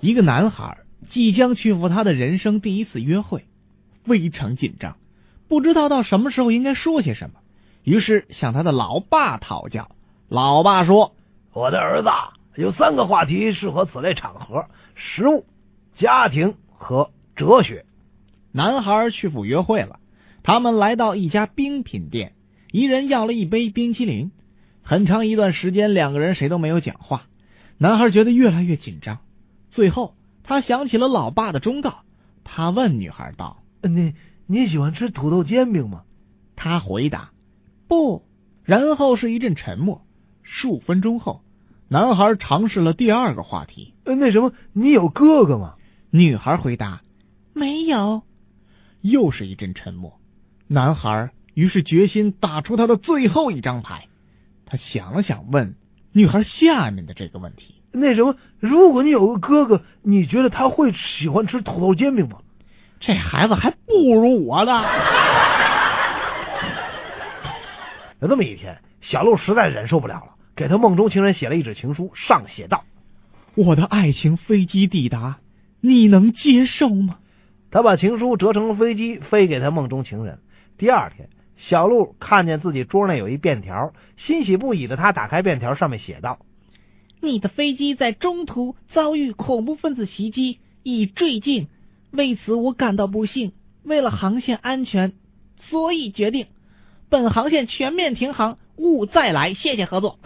一个男孩即将去赴他的人生第一次约会，非常紧张，不知道到什么时候应该说些什么，于是向他的老爸讨教。老爸说：“我的儿子有三个话题适合此类场合：食物、家庭和哲学。”男孩去赴约会了，他们来到一家冰品店，一人要了一杯冰淇淋。很长一段时间，两个人谁都没有讲话。男孩觉得越来越紧张，最后他想起了老爸的忠告，他问女孩道：“你你喜欢吃土豆煎饼吗？”他回答：“不。”然后是一阵沉默。数分钟后，男孩尝试了第二个话题：“那什么，你有哥哥吗？”女孩回答：“没有。”又是一阵沉默。男孩于是决心打出他的最后一张牌。他想了想，问女孩下面的这个问题：“那什么，如果你有个哥哥，你觉得他会喜欢吃土豆煎饼吗？”这孩子还不如我呢。有这么一天，小鹿实在忍受不了了，给他梦中情人写了一纸情书，上写道：“我的爱情飞机抵达，你能接受吗？”他把情书折成飞机，飞给他梦中情人。第二天，小鹿看见自己桌内有一便条，欣喜不已的他打开便条，上面写道：“你的飞机在中途遭遇恐怖分子袭击，已坠境，为此我感到不幸。为了航线安全，所以决定本航线全面停航，勿再来。谢谢合作。”